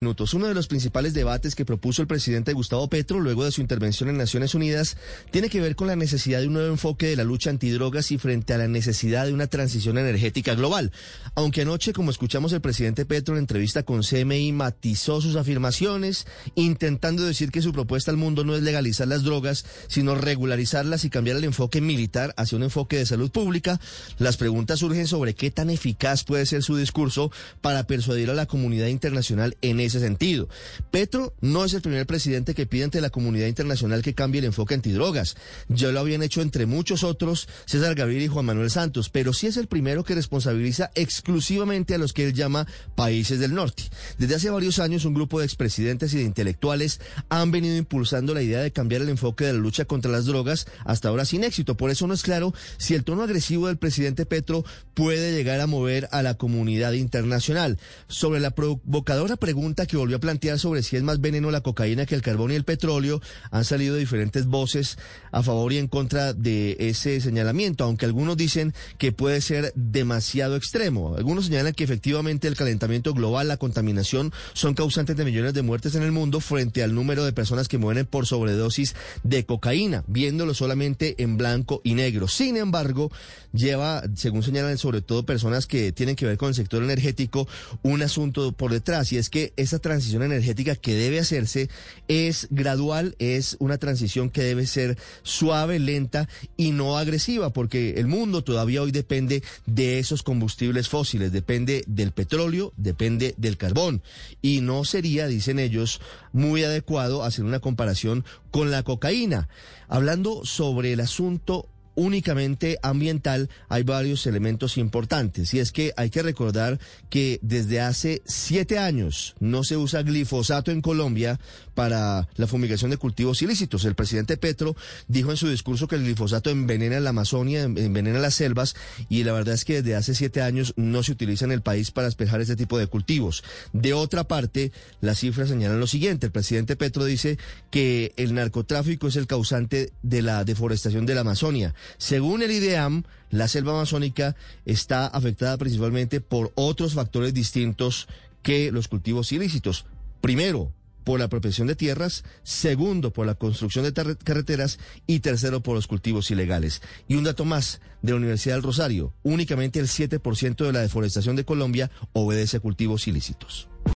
minutos. Uno de los principales debates que propuso el presidente Gustavo Petro luego de su intervención en Naciones Unidas tiene que ver con la necesidad de un nuevo enfoque de la lucha antidrogas y frente a la necesidad de una transición energética global. Aunque anoche, como escuchamos el presidente Petro en entrevista con CMI, matizó sus afirmaciones, intentando decir que su propuesta al mundo no es legalizar las drogas, sino regularizarlas y cambiar el enfoque militar hacia un enfoque de salud pública, las preguntas surgen sobre qué tan eficaz puede ser su discurso para persuadir a la comunidad internacional en ese sentido. Petro no es el primer presidente que pide ante la comunidad internacional que cambie el enfoque antidrogas. Ya lo habían hecho entre muchos otros César Gaviria y Juan Manuel Santos, pero sí es el primero que responsabiliza exclusivamente a los que él llama países del norte. Desde hace varios años un grupo de expresidentes y de intelectuales han venido impulsando la idea de cambiar el enfoque de la lucha contra las drogas, hasta ahora sin éxito. Por eso no es claro si el tono agresivo del presidente Petro puede llegar a mover a la comunidad internacional. Sobre la provocadora pregunta que volvió a plantear sobre si es más veneno la cocaína que el carbón y el petróleo, han salido diferentes voces a favor y en contra de ese señalamiento, aunque algunos dicen que puede ser demasiado extremo. Algunos señalan que efectivamente el calentamiento global, la contaminación son causantes de millones de muertes en el mundo frente al número de personas que mueren por sobredosis de cocaína, viéndolo solamente en blanco y negro. Sin embargo, lleva, según señalan sobre todo personas que tienen que ver con el sector energético, un asunto por detrás y es que esa transición energética que debe hacerse es gradual, es una transición que debe ser suave, lenta y no agresiva, porque el mundo todavía hoy depende de esos combustibles fósiles, depende del petróleo, depende del carbón. Y no sería, dicen ellos, muy adecuado hacer una comparación con la cocaína. Hablando sobre el asunto únicamente ambiental, hay varios elementos importantes. Y es que hay que recordar que desde hace siete años no se usa glifosato en Colombia para la fumigación de cultivos ilícitos. El presidente Petro dijo en su discurso que el glifosato envenena la Amazonia, envenena las selvas, y la verdad es que desde hace siete años no se utiliza en el país para despejar este tipo de cultivos. De otra parte, las cifras señalan lo siguiente. El presidente Petro dice que el narcotráfico es el causante de la deforestación de la Amazonia. Según el IDEAM, la selva amazónica está afectada principalmente por otros factores distintos que los cultivos ilícitos. Primero, por la apropiación de tierras, segundo, por la construcción de carreteras y tercero, por los cultivos ilegales. Y un dato más de la Universidad del Rosario, únicamente el 7% de la deforestación de Colombia obedece a cultivos ilícitos.